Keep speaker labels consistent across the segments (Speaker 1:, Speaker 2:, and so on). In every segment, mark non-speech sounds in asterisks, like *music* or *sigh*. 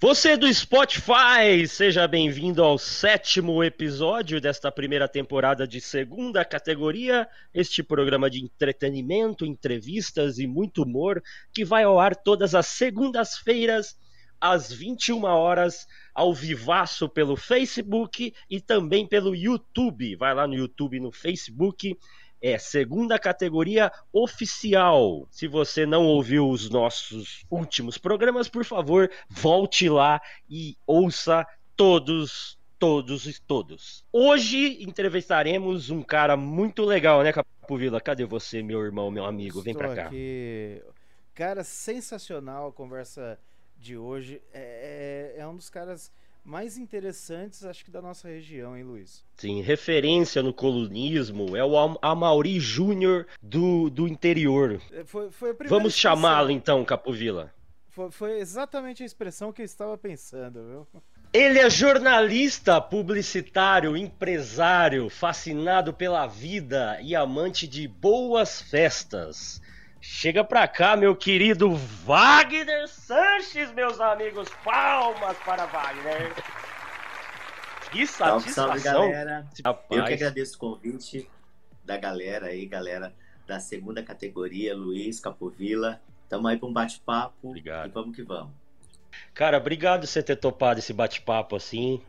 Speaker 1: Você do Spotify, seja bem-vindo ao sétimo episódio desta primeira temporada de segunda categoria, este programa de entretenimento, entrevistas e muito humor que vai ao ar todas as segundas-feiras às 21 horas ao vivaço pelo Facebook e também pelo YouTube. Vai lá no YouTube, no Facebook é segunda categoria oficial. Se você não ouviu os nossos últimos programas, por favor, volte lá e ouça todos, todos e todos. Hoje entrevistaremos um cara muito legal, né, Capovila? Cadê você, meu irmão, meu amigo? Vem
Speaker 2: Estou
Speaker 1: pra cá.
Speaker 2: Aqui. Cara, sensacional a conversa de hoje. É, é, é um dos caras mais interessantes, acho que da nossa região, hein, Luiz?
Speaker 1: Sim, referência no colunismo é o Amauri Júnior do, do interior.
Speaker 2: É, foi, foi
Speaker 1: Vamos chamá-lo então, Capovila.
Speaker 2: Foi, foi exatamente a expressão que eu estava pensando, viu?
Speaker 1: Ele é jornalista, publicitário, empresário, fascinado pela vida e amante de boas festas. Chega pra cá, meu querido Wagner Sanches, meus amigos. Palmas para Wagner.
Speaker 3: Que satisfação. Salve, salve galera. Rapaz. Eu que agradeço o convite da galera aí, galera da segunda categoria, Luiz Capovila. Tamo aí para um bate-papo. Obrigado. E vamos que vamos.
Speaker 1: Cara, obrigado você ter topado esse bate-papo assim.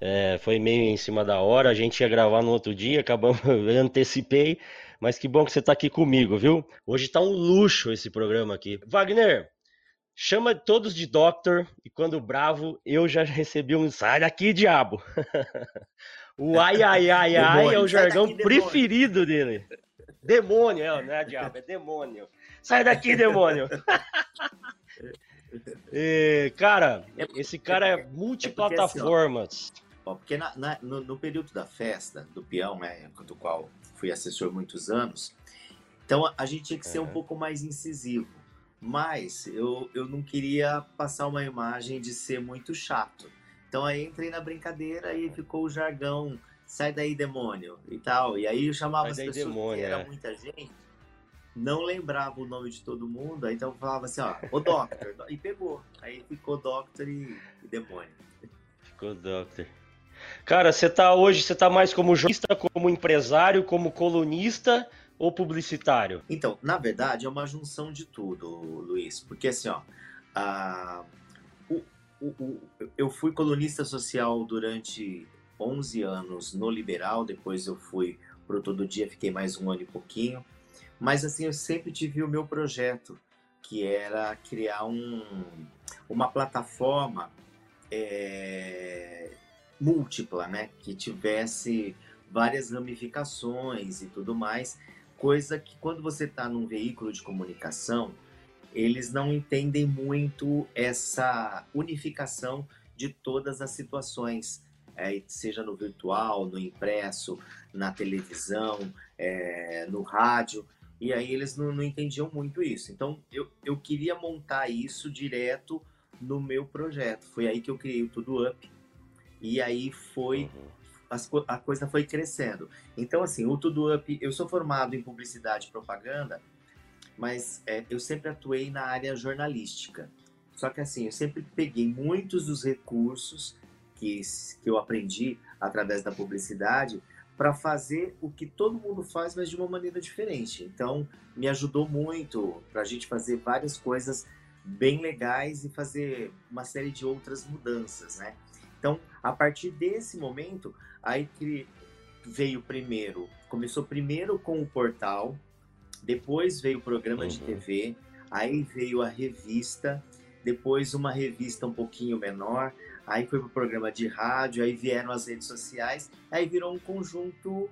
Speaker 1: É, foi meio em cima da hora. A gente ia gravar no outro dia, acabamos, *laughs* eu antecipei. Mas que bom que você está aqui comigo, viu? Hoje está um luxo esse programa aqui. Wagner, chama todos de Doctor e quando bravo eu já recebi um sai daqui, diabo. *laughs* o ai ai ai ai é o jargão daqui, preferido dele. Demônio, é, não é diabo, é demônio. Sai daqui, demônio. e, *laughs* cara, é esse cara é, é multiplataformas.
Speaker 3: É porque, assim, ó, porque na, na, no, no, período da festa do peão, né, do qual fui assessor muitos anos. Então a gente tinha que ser um pouco mais incisivo. Mas eu, eu não queria passar uma imagem de ser muito chato. Então aí entrei na brincadeira e ficou o jargão, sai daí demônio e tal. E aí eu chamava sai as pessoas, demônio, era é. muita gente, não lembrava o nome de todo mundo, então eu falava assim, ó, o Doctor, e pegou. Aí ficou Doctor e, e demônio.
Speaker 1: Ficou Doctor. Cara, você tá hoje, você tá mais como jornalista, como empresário, como colunista ou publicitário?
Speaker 3: Então, na verdade, é uma junção de tudo, Luiz. Porque assim, ó, o, o, o, eu fui colunista social durante 11 anos no Liberal, depois eu fui pro Todo Dia, fiquei mais um ano e pouquinho. Mas assim, eu sempre tive o meu projeto, que era criar um, uma plataforma é, múltipla, né? Que tivesse várias ramificações e tudo mais, coisa que quando você está num veículo de comunicação, eles não entendem muito essa unificação de todas as situações, é, seja no virtual, no impresso, na televisão, é, no rádio, e aí eles não, não entendiam muito isso. Então eu, eu queria montar isso direto no meu projeto. Foi aí que eu criei o Tudo Up, e aí foi. Uhum. As, a coisa foi crescendo. Então, assim, o Tudo Up, eu sou formado em publicidade e propaganda, mas é, eu sempre atuei na área jornalística. Só que, assim, eu sempre peguei muitos dos recursos que, que eu aprendi através da publicidade para fazer o que todo mundo faz, mas de uma maneira diferente. Então, me ajudou muito para a gente fazer várias coisas bem legais e fazer uma série de outras mudanças, né? Então, a partir desse momento, aí que veio primeiro, começou primeiro com o portal, depois veio o programa uhum. de TV, aí veio a revista, depois uma revista um pouquinho menor, aí foi para o programa de rádio, aí vieram as redes sociais, aí virou um conjunto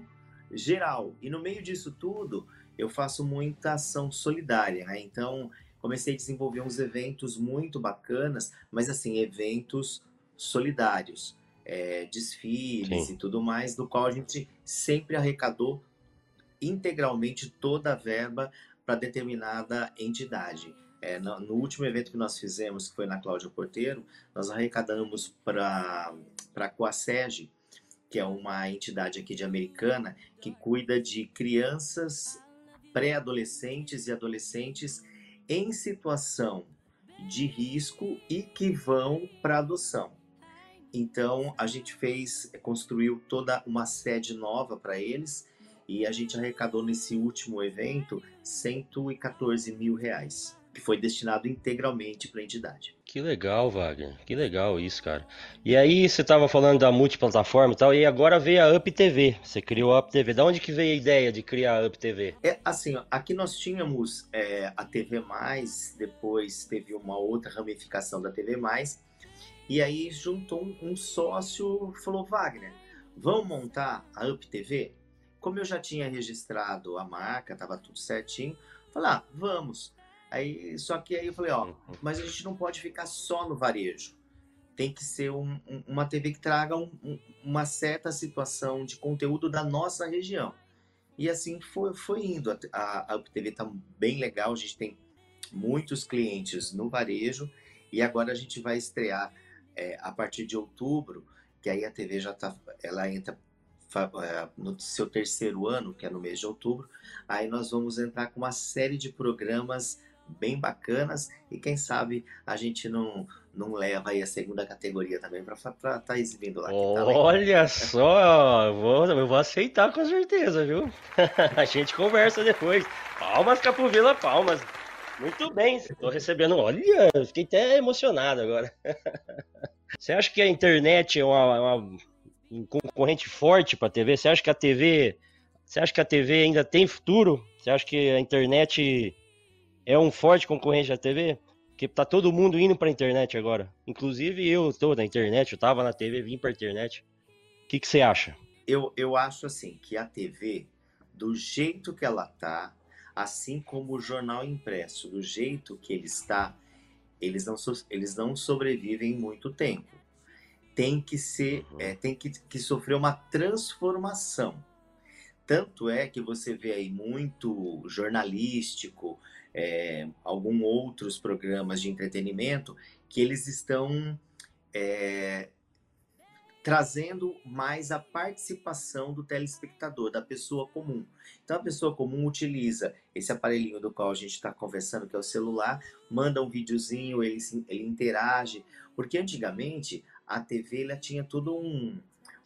Speaker 3: geral. E no meio disso tudo, eu faço muita ação solidária, né? Então, comecei a desenvolver uns eventos muito bacanas, mas assim, eventos solidários, é, desfiles Sim. e tudo mais, do qual a gente sempre arrecadou integralmente toda a verba para determinada entidade. É, no, no, último evento que nós fizemos, que foi na Cláudia Porteiro, nós arrecadamos para a Coaseg, que é uma entidade aqui de Americana, que cuida de crianças, pré-adolescentes e adolescentes em situação de risco e que vão para adoção. Então a gente fez, construiu toda uma sede nova para eles e a gente arrecadou nesse último evento 114 mil reais que foi destinado integralmente para a entidade.
Speaker 1: Que legal, Wagner. Que legal isso, cara. E aí você estava falando da multiplataforma e tal, e agora veio a Up TV. Você criou a Up TV. Da onde que veio a ideia de criar a Up TV?
Speaker 3: É assim, aqui nós tínhamos é, a TV depois teve uma outra ramificação da TV e aí juntou um, um sócio, falou Wagner, vamos montar a Up TV? Como eu já tinha registrado a marca, estava tudo certinho, falei, ah, vamos. Aí, só que aí eu falei, ó, uhum. mas a gente não pode ficar só no varejo. Tem que ser um, um, uma TV que traga um, uma certa situação de conteúdo da nossa região. E assim foi, foi indo. A, a, a UpTV tá bem legal, a gente tem muitos clientes no varejo e agora a gente vai estrear é, a partir de outubro, que aí a TV já tá, ela entra é, no seu terceiro ano, que é no mês de outubro, aí nós vamos entrar com uma série de programas bem bacanas e quem sabe a gente não não leva aí a segunda categoria também para estar tá exibindo lá.
Speaker 1: Olha só, eu vou, eu vou aceitar com certeza, viu? *laughs* a gente conversa depois. Palmas, Capovila, palmas. Muito bem, estou recebendo. Olha, fiquei até emocionado agora. *laughs* Você acha que a internet é uma, uma um concorrente forte para a TV? Você acha que a TV, você acha que a TV ainda tem futuro? Você acha que a internet é um forte concorrente da TV, porque tá todo mundo indo pra internet agora. Inclusive eu tô na internet, eu tava na TV, vim pra internet. O que, que você acha?
Speaker 3: Eu, eu acho assim, que a TV, do jeito que ela tá, assim como o jornal impresso, do jeito que ele está, eles não, eles não sobrevivem muito tempo. Tem que ser, uhum. é, tem que, que sofrer uma transformação. Tanto é que você vê aí muito jornalístico, é, alguns outros programas de entretenimento que eles estão é, trazendo mais a participação do telespectador, da pessoa comum. Então a pessoa comum utiliza esse aparelhinho do qual a gente está conversando, que é o celular, manda um videozinho, ele, ele interage, porque antigamente a TV ela tinha todo um,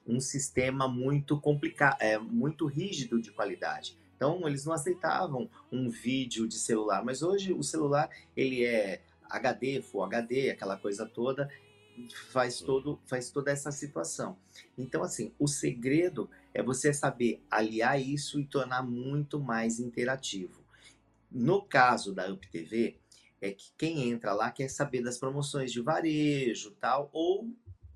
Speaker 3: um sistema muito complicado, é, muito rígido de qualidade. Então eles não aceitavam um vídeo de celular, mas hoje o celular ele é HD, Full HD, aquela coisa toda, faz todo faz toda essa situação. Então assim, o segredo é você saber aliar isso e tornar muito mais interativo. No caso da UpTV, é que quem entra lá quer saber das promoções de varejo, tal, ou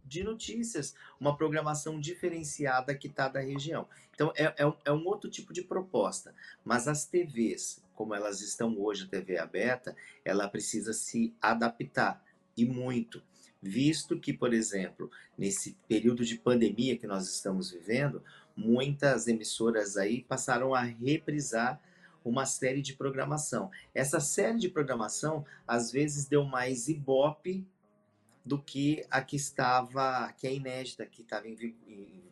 Speaker 3: de notícias, uma programação diferenciada que está da região. Então, é, é, um, é um outro tipo de proposta. Mas as TVs, como elas estão hoje, a TV aberta, ela precisa se adaptar, e muito. Visto que, por exemplo, nesse período de pandemia que nós estamos vivendo, muitas emissoras aí passaram a reprisar uma série de programação. Essa série de programação às vezes deu mais ibope do que a que estava, que é inédita, que estava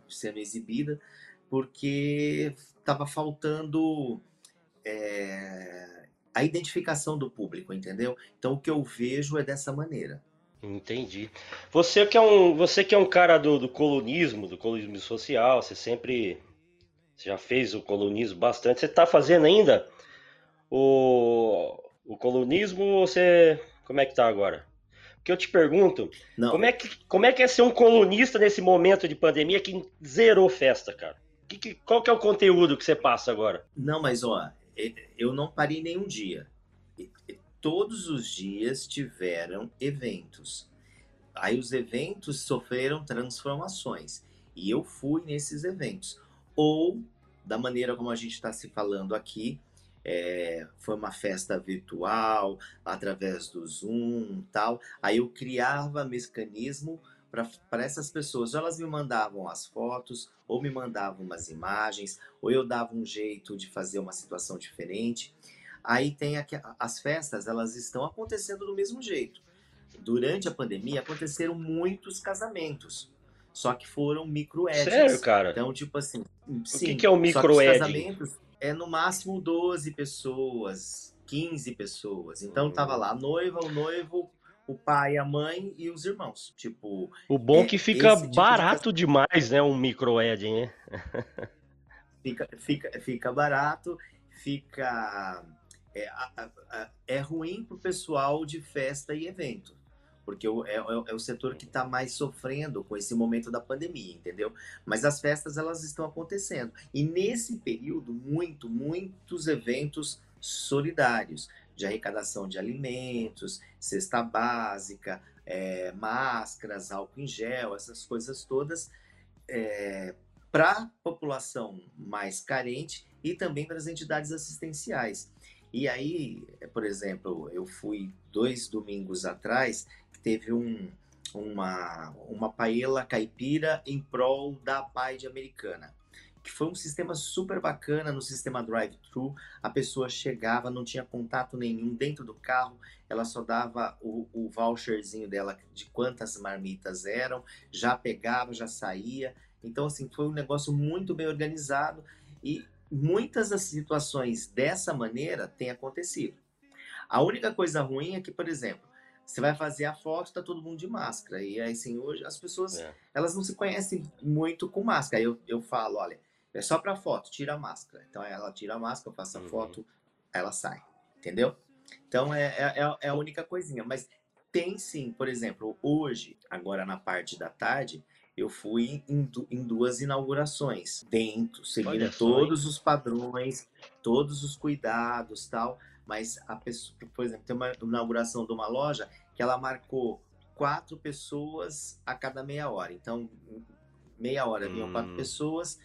Speaker 3: sendo exibida, porque estava faltando é, a identificação do público, entendeu? Então o que eu vejo é dessa maneira.
Speaker 1: Entendi. Você que é um, você que é um cara do, do colunismo, do colunismo social, você sempre você já fez o colunismo bastante. Você está fazendo ainda o, o colunismo ou você como é que tá agora? que eu te pergunto, como é, que, como é que é ser um colunista nesse momento de pandemia que zerou festa, cara? Que, que, qual que é o conteúdo que você passa agora?
Speaker 3: Não, mas ó, eu não parei nenhum dia. Todos os dias tiveram eventos. Aí os eventos sofreram transformações. E eu fui nesses eventos. Ou, da maneira como a gente está se falando aqui, é, foi uma festa virtual, através do Zoom tal. Aí eu criava mecanismo para essas pessoas. Elas me mandavam as fotos, ou me mandavam umas imagens, ou eu dava um jeito de fazer uma situação diferente. Aí tem aqui, as festas, elas estão acontecendo do mesmo jeito. Durante a pandemia aconteceram muitos casamentos. Só que foram micro edits.
Speaker 1: Sério, cara?
Speaker 3: Então, tipo assim.
Speaker 1: O sim, que, que é o micro edit?
Speaker 3: Casamentos é no máximo 12 pessoas, 15 pessoas. Então tava lá a noiva, o noivo, o pai, a mãe e os irmãos. Tipo.
Speaker 1: O bom é que fica tipo barato de... demais, né? Um micro-wedding, *laughs* né?
Speaker 3: fica, fica, fica barato, fica. É, é ruim pro pessoal de festa e evento porque é, é, é o setor que está mais sofrendo com esse momento da pandemia, entendeu? Mas as festas elas estão acontecendo e nesse período muito, muitos eventos solidários de arrecadação de alimentos, cesta básica, é, máscaras, álcool em gel, essas coisas todas é, para a população mais carente e também para as entidades assistenciais. E aí, por exemplo, eu fui dois domingos atrás teve um, uma, uma paella caipira em prol da Paide americana, que foi um sistema super bacana no sistema drive-thru. A pessoa chegava, não tinha contato nenhum dentro do carro, ela só dava o, o voucherzinho dela de quantas marmitas eram, já pegava, já saía. Então, assim, foi um negócio muito bem organizado e muitas das situações dessa maneira têm acontecido. A única coisa ruim é que, por exemplo, você vai fazer a foto, tá todo mundo de máscara. E aí, assim, hoje as pessoas, é. elas não se conhecem muito com máscara. Eu, eu falo, olha, é só para foto, tira a máscara. Então ela tira a máscara, faço a uhum. foto, ela sai. Entendeu? Então é, é, é, é a única coisinha. Mas tem sim, por exemplo, hoje, agora na parte da tarde, eu fui em, em duas inaugurações dentro, seguindo todos os padrões, todos os cuidados tal mas a pessoa, por exemplo, tem uma inauguração de uma loja que ela marcou quatro pessoas a cada meia hora. Então, meia hora vinham hum. quatro pessoas,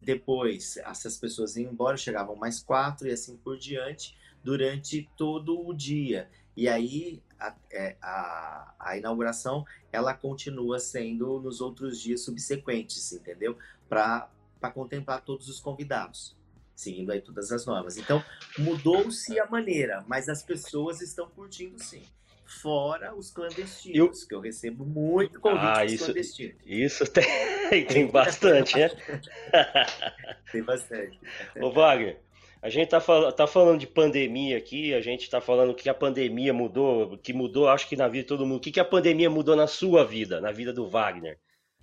Speaker 3: depois essas pessoas iam embora, chegavam mais quatro e assim por diante durante todo o dia. E aí a, é, a, a inauguração ela continua sendo nos outros dias subsequentes, entendeu? Para contemplar todos os convidados seguindo aí todas as normas. Então, mudou-se a maneira, mas as pessoas estão curtindo sim. Fora os clandestinos, eu... que eu recebo muito convite ah,
Speaker 1: isso,
Speaker 3: clandestinos.
Speaker 1: Isso tem, *laughs* tem bastante, né? *laughs*
Speaker 3: tem bastante.
Speaker 1: Ô, Wagner, a gente tá, fal tá falando de pandemia aqui, a gente tá falando que a pandemia mudou, que mudou, acho que na vida de todo mundo. O que, que a pandemia mudou na sua vida, na vida do Wagner?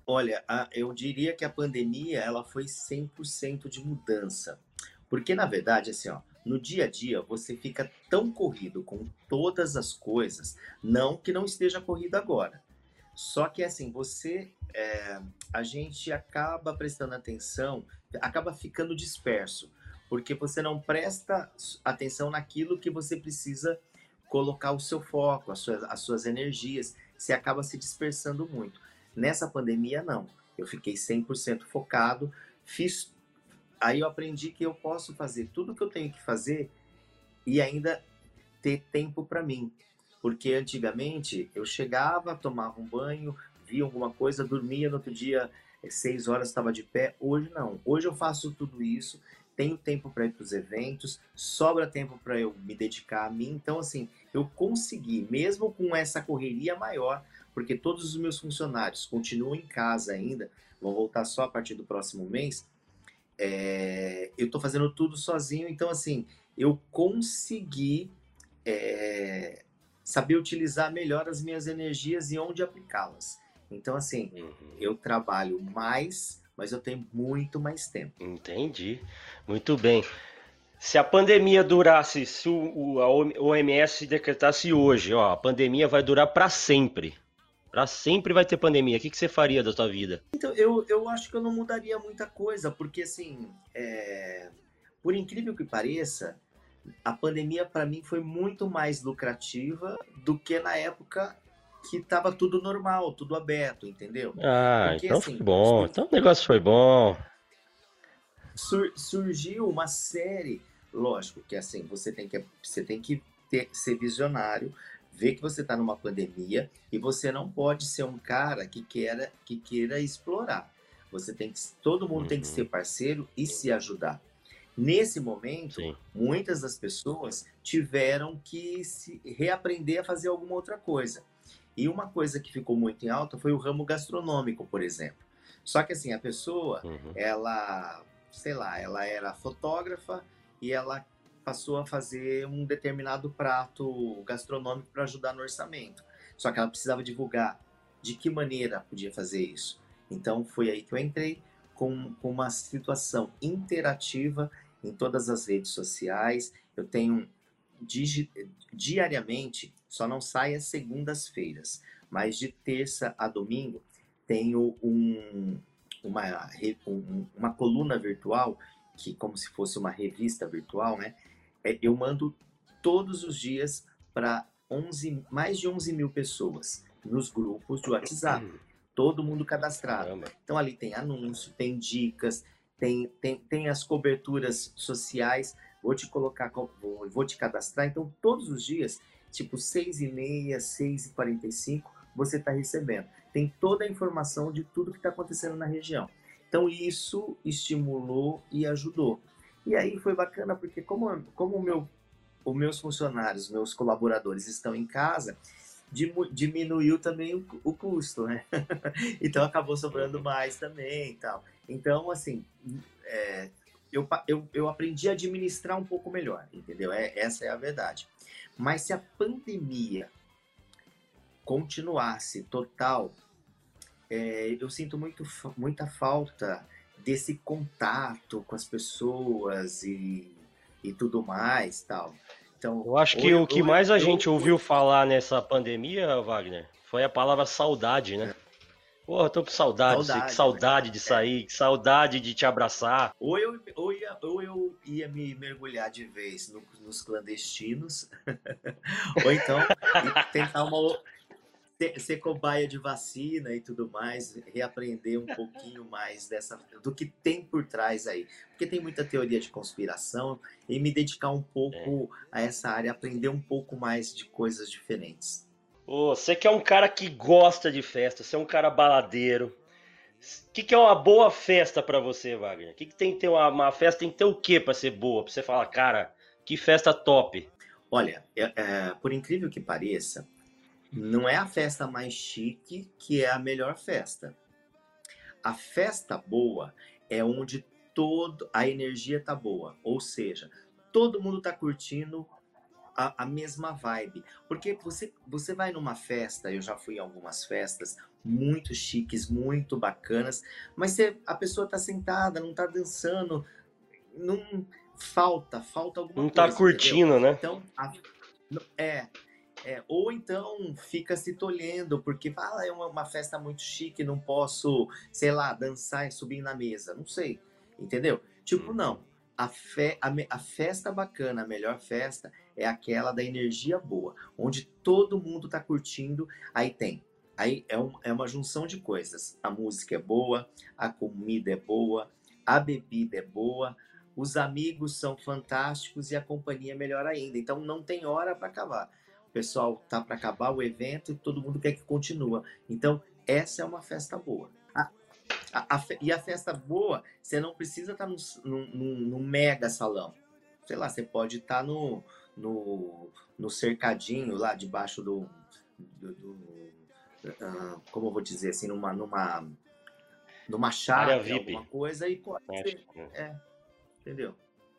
Speaker 3: Olha, a, eu diria que a pandemia ela foi 100% de mudança. Porque, na verdade, assim, ó, no dia a dia você fica tão corrido com todas as coisas, não que não esteja corrido agora. Só que, assim, você, é, a gente acaba prestando atenção, acaba ficando disperso, porque você não presta atenção naquilo que você precisa colocar o seu foco, as suas, as suas energias, você acaba se dispersando muito. Nessa pandemia, não. Eu fiquei 100% focado, fiz aí eu aprendi que eu posso fazer tudo que eu tenho que fazer e ainda ter tempo para mim. Porque antigamente eu chegava, tomava um banho, via alguma coisa, dormia no outro dia, seis horas estava de pé. Hoje não. Hoje eu faço tudo isso, tenho tempo para ir para os eventos, sobra tempo para eu me dedicar a mim. Então, assim, eu consegui, mesmo com essa correria maior, porque todos os meus funcionários continuam em casa ainda, vão voltar só a partir do próximo mês é, eu estou fazendo tudo sozinho, então assim, eu consegui é, saber utilizar melhor as minhas energias e onde aplicá-las. Então assim, uhum. eu trabalho mais, mas eu tenho muito mais tempo.
Speaker 1: Entendi, muito bem. Se a pandemia durasse, se o, a OMS decretasse hoje, ó, a pandemia vai durar para sempre. Pra sempre vai ter pandemia. O que, que você faria da sua vida?
Speaker 3: Então, eu, eu acho que eu não mudaria muita coisa, porque assim, é... por incrível que pareça, a pandemia para mim foi muito mais lucrativa do que na época que tava tudo normal, tudo aberto, entendeu?
Speaker 1: Ah, porque, então assim, foi bom. Então o negócio foi bom.
Speaker 3: Sur surgiu uma série, lógico que assim, você tem que, você tem que ter, ser visionário, vê que você está numa pandemia e você não pode ser um cara que queira, que queira explorar. Você tem que, todo mundo uhum. tem que ser uhum. parceiro e se ajudar. Nesse momento, Sim. muitas das pessoas tiveram que se reaprender a fazer alguma outra coisa. E uma coisa que ficou muito em alta foi o ramo gastronômico, por exemplo. Só que assim, a pessoa, uhum. ela, sei lá, ela era fotógrafa e ela passou a fazer um determinado prato gastronômico para ajudar no orçamento. Só que ela precisava divulgar de que maneira podia fazer isso. Então foi aí que eu entrei com, com uma situação interativa em todas as redes sociais. Eu tenho di diariamente, só não sai às segundas-feiras, mas de terça a domingo tenho um, uma, um, uma coluna virtual, que como se fosse uma revista virtual, né? É, eu mando todos os dias para 11, mais de 11 mil pessoas nos grupos de WhatsApp. Todo mundo cadastrado. Caramba. Então ali tem anúncio, tem dicas, tem, tem, tem as coberturas sociais. Vou te colocar, vou, vou te cadastrar. Então todos os dias, tipo 6 e meia, 6 e 45, você está recebendo. Tem toda a informação de tudo que está acontecendo na região. Então isso estimulou e ajudou. E aí foi bacana porque como, como meu, os meus funcionários, meus colaboradores estão em casa, diminuiu também o, o custo, né? *laughs* então acabou sobrando mais também e tal. Então, assim, é, eu, eu, eu aprendi a administrar um pouco melhor, entendeu? É, essa é a verdade. Mas se a pandemia continuasse total, é, eu sinto muito, muita falta desse contato com as pessoas e, e tudo mais tal.
Speaker 1: Então, eu acho que eu, o que mais a eu, gente ouviu falar nessa pandemia, Wagner, foi a palavra saudade, né? É. Porra, tô com saudade, saudade que saudade né? de sair, que saudade de te abraçar.
Speaker 3: Ou eu, ou, ia, ou eu ia me mergulhar de vez no, nos clandestinos, *laughs* ou então tentar uma, ser, ser cobaia de vacina e tudo mais, reaprender um pouquinho mais dessa do que tem por trás aí. Porque tem muita teoria de conspiração e me dedicar um pouco é. a essa área, aprender um pouco mais de coisas diferentes.
Speaker 1: Você que é um cara que gosta de festa, você é um cara baladeiro. O que, que, é uma boa festa para você, Wagner? O que, que, tem que ter uma, uma, festa? Tem que ter o que para ser boa? Pra você falar, cara, que festa top.
Speaker 3: Olha, é, é, por incrível que pareça, não é a festa mais chique que é a melhor festa. A festa boa é onde todo a energia tá boa, ou seja, todo mundo tá curtindo a, a, mesma vibe. Porque você, você vai numa festa, eu já fui em algumas festas muito chiques, muito bacanas, mas você, a pessoa tá sentada, não tá dançando, não falta, falta alguma
Speaker 1: não tá coisa. Não tá curtindo, entendeu? né?
Speaker 3: Então, a, é, é, ou então fica se tolhendo, porque fala, ah, é uma, uma, festa muito chique, não posso, sei lá, dançar e subir na mesa. Não sei, entendeu? Tipo, não. A, fe, a, a festa bacana, a melhor festa, é aquela da energia boa, onde todo mundo tá curtindo, aí tem. Aí é, um, é uma junção de coisas. A música é boa, a comida é boa, a bebida é boa, os amigos são fantásticos e a companhia é melhor ainda. Então não tem hora para acabar pessoal tá para acabar o evento e todo mundo quer que continue. Então, essa é uma festa boa. A, a, e a festa boa, você não precisa estar tá num, mega salão. Sei lá, você pode estar tá no, no, no cercadinho lá debaixo do. do, do uh, como eu vou dizer assim, numa. numa numa chave, alguma coisa, e pode ser. É, entendeu?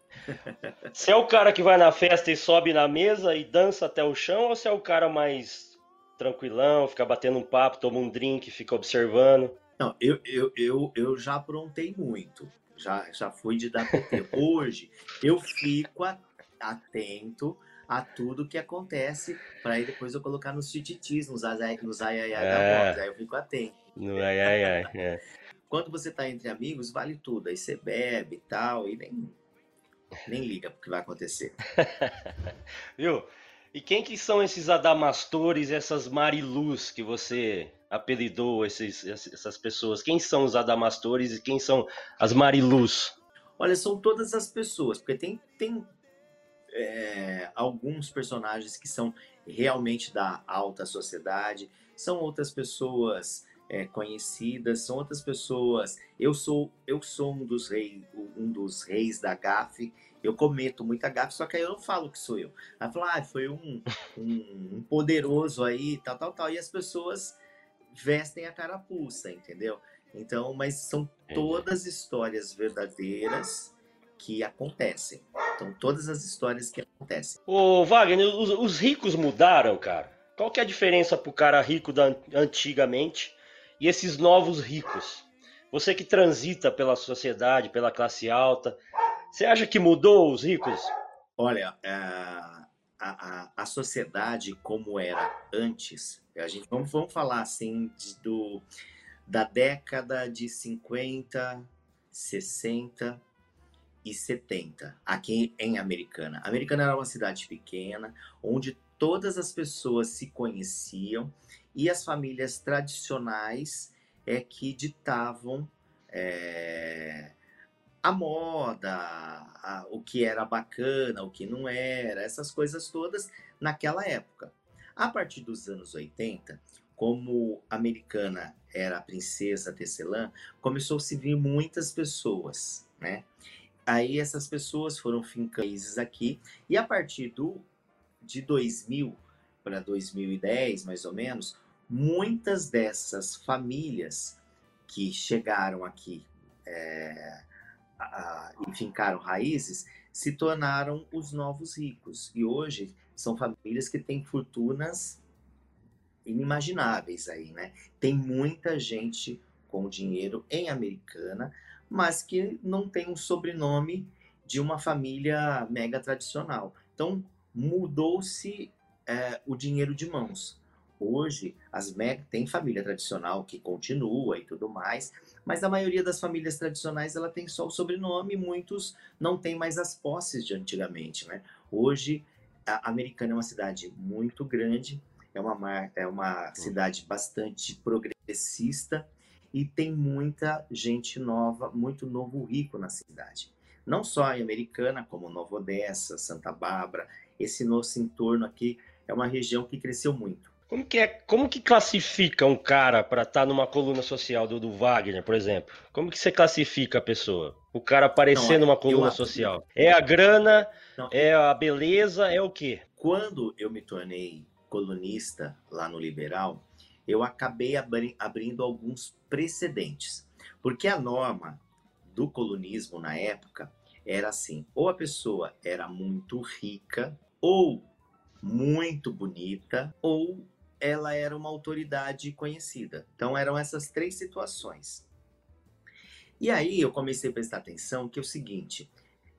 Speaker 3: *laughs*
Speaker 1: Você é o cara que vai na festa e sobe na mesa e dança até o chão, ou você é o cara mais tranquilão, fica batendo um papo, toma um drink, fica observando?
Speaker 3: Não, eu, eu, eu, eu já aprontei muito. Já, já fui de dar PT. Hoje, eu fico atento a tudo que acontece para aí depois eu colocar nos tititis, nos ai, nos ai, ai, ai é. da voz. Aí eu fico atento.
Speaker 1: No ai, ai, ai. É.
Speaker 3: Quando você tá entre amigos, vale tudo. Aí você bebe e tal, e nem, nem liga porque vai acontecer. *laughs*
Speaker 1: Viu? E quem que são esses adamastores, essas marilus que você apelidou esses, essas pessoas? Quem são os adamastores e quem são as marilus?
Speaker 3: Olha, são todas as pessoas, porque tem, tem é, alguns personagens que são realmente da alta sociedade, são outras pessoas é, conhecidas, são outras pessoas. Eu sou eu sou um dos reis um dos reis da gafe. Eu cometo muita gafe, só que aí eu não falo que sou eu. Aí falo, ah, foi um, um, um poderoso aí, tal, tal, tal. E as pessoas vestem a carapuça, entendeu? Então, mas são todas histórias verdadeiras que acontecem. Então, todas as histórias que acontecem.
Speaker 1: Ô, Wagner, os, os ricos mudaram, cara? Qual que é a diferença pro cara rico da antigamente e esses novos ricos? Você que transita pela sociedade, pela classe alta, você acha que mudou os ricos?
Speaker 3: Olha, é, a, a, a sociedade como era antes, a gente vamos, vamos falar assim de, do, da década de 50, 60 e 70, aqui em Americana. Americana era uma cidade pequena, onde todas as pessoas se conheciam e as famílias tradicionais é que ditavam é, a moda, a, o que era bacana, o que não era, essas coisas todas naquela época. A partir dos anos 80, como a americana era a princesa Tecelã, começou a se vir muitas pessoas, né? Aí essas pessoas foram fincando aqui e a partir do de 2000 para 2010, mais ou menos, muitas dessas famílias que chegaram aqui é, e fincaram raízes se tornaram os novos ricos. E hoje são famílias que têm fortunas inimagináveis aí, né? Tem muita gente com dinheiro em Americana, mas que não tem um sobrenome de uma família mega tradicional. Então mudou-se é, o dinheiro de mãos. Hoje, as mega tem família tradicional que continua e tudo mais, mas a maioria das famílias tradicionais ela tem só o sobrenome, muitos não têm mais as posses de antigamente, né? Hoje, a Americana é uma cidade muito grande, é uma, é uma cidade bastante progressista e tem muita gente nova, muito novo rico na cidade. Não só em Americana, como Nova Odessa, Santa Bárbara, esse nosso entorno aqui é uma região que cresceu muito.
Speaker 1: Como que, é, como que classifica um cara para estar tá numa coluna social do, do, Wagner, por exemplo? Como que você classifica a pessoa? O cara aparecer não, numa coluna social. É a grana, não, é a beleza, é o quê?
Speaker 3: Quando eu me tornei colunista lá no Liberal, eu acabei abri abrindo alguns precedentes. Porque a norma do colunismo na época era assim: ou a pessoa era muito rica, ou muito bonita, ou ela era uma autoridade conhecida. Então eram essas três situações. E aí eu comecei a prestar atenção que é o seguinte,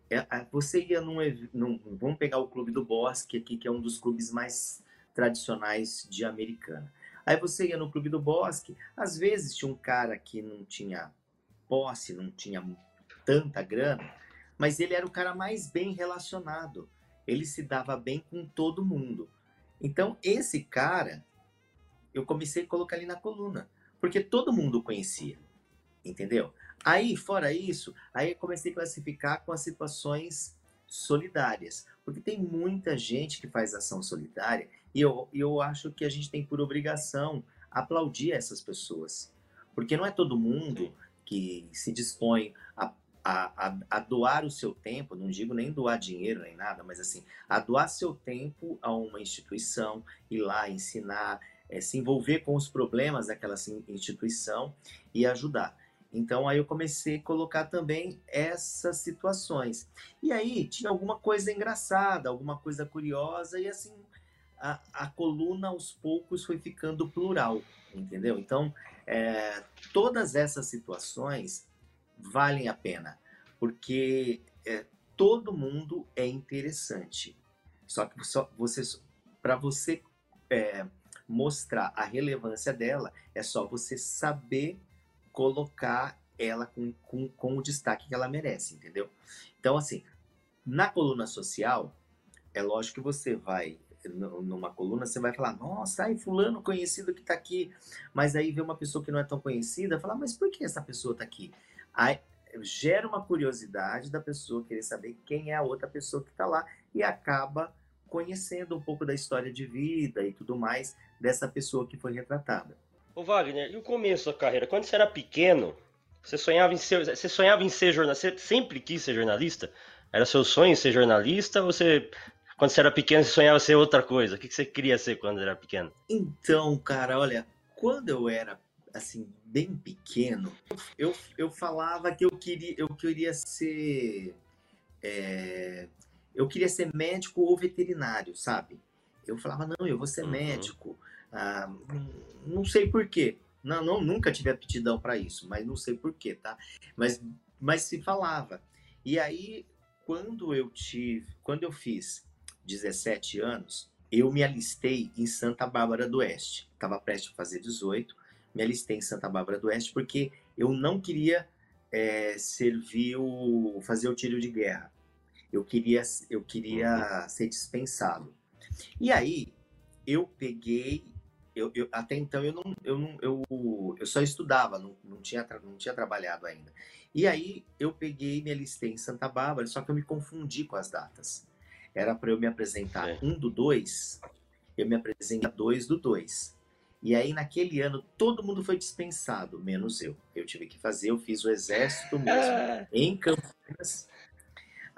Speaker 3: é, você ia num, num, vamos pegar o clube do Bosque aqui, que é um dos clubes mais tradicionais de Americana. Aí você ia no clube do Bosque, às vezes tinha um cara que não tinha posse, não tinha tanta grana, mas ele era o cara mais bem relacionado. Ele se dava bem com todo mundo. Então, esse cara, eu comecei a colocar ali na coluna, porque todo mundo conhecia, entendeu? Aí, fora isso, aí eu comecei a classificar com as situações solidárias, porque tem muita gente que faz ação solidária e eu, eu acho que a gente tem por obrigação aplaudir essas pessoas, porque não é todo mundo que se dispõe a a, a, a, doar o seu tempo, não digo nem doar dinheiro nem nada, mas assim, a doar seu tempo a uma instituição, ir lá ensinar, é, se envolver com os problemas daquela instituição e ajudar. Então aí eu comecei a colocar também essas situações. E aí tinha alguma coisa engraçada, alguma coisa curiosa, e assim a, a coluna aos poucos foi ficando plural, entendeu? Então é, todas essas situações valem a pena, porque é, todo mundo é interessante. Só que só, você, para você é, mostrar a relevância dela, é só você saber colocar ela com, com, com o destaque que ela merece, entendeu? Então, assim, na coluna social, é lógico que você vai numa coluna, você vai falar, nossa, ai, fulano conhecido que está aqui. Mas aí vê uma pessoa que não é tão conhecida, fala, mas por que essa pessoa está aqui? Aí gera uma curiosidade da pessoa querer saber quem é a outra pessoa que está lá e acaba conhecendo um pouco da história de vida e tudo mais dessa pessoa que foi retratada.
Speaker 1: Ô Wagner, e o começo da carreira? Quando você era pequeno, você sonhava em ser, você sonhava em ser jornalista? Você sempre quis ser jornalista? Era seu sonho ser jornalista ou você quando você era pequeno, você sonhava ser outra coisa? O que você queria ser quando era pequeno?
Speaker 3: Então, cara, olha, quando eu era assim bem pequeno, eu, eu falava que eu queria eu queria ser é, eu queria ser médico ou veterinário, sabe? Eu falava, não, eu vou ser uhum. médico. Ah, não sei porquê. Não, não, nunca tive aptidão para isso, mas não sei porquê, tá? Mas, mas se falava. E aí, quando eu tive, quando eu fiz 17 anos, eu me alistei em Santa Bárbara do Oeste. Estava prestes a fazer 18, me alistei em Santa Bárbara do Oeste porque eu não queria é, servir o, fazer o tiro de guerra. Eu queria, eu queria uhum. ser dispensado. E aí eu peguei, eu, eu, até então eu não, eu não, eu, eu só estudava, não, não tinha, não tinha trabalhado ainda. E aí eu peguei e me alistei em Santa Bárbara, só que eu me confundi com as datas. Era para eu me apresentar é. um do dois, eu me apresentei dois do dois. E aí, naquele ano, todo mundo foi dispensado, menos eu. Eu tive que fazer, eu fiz o exército mesmo, é. em Campinas.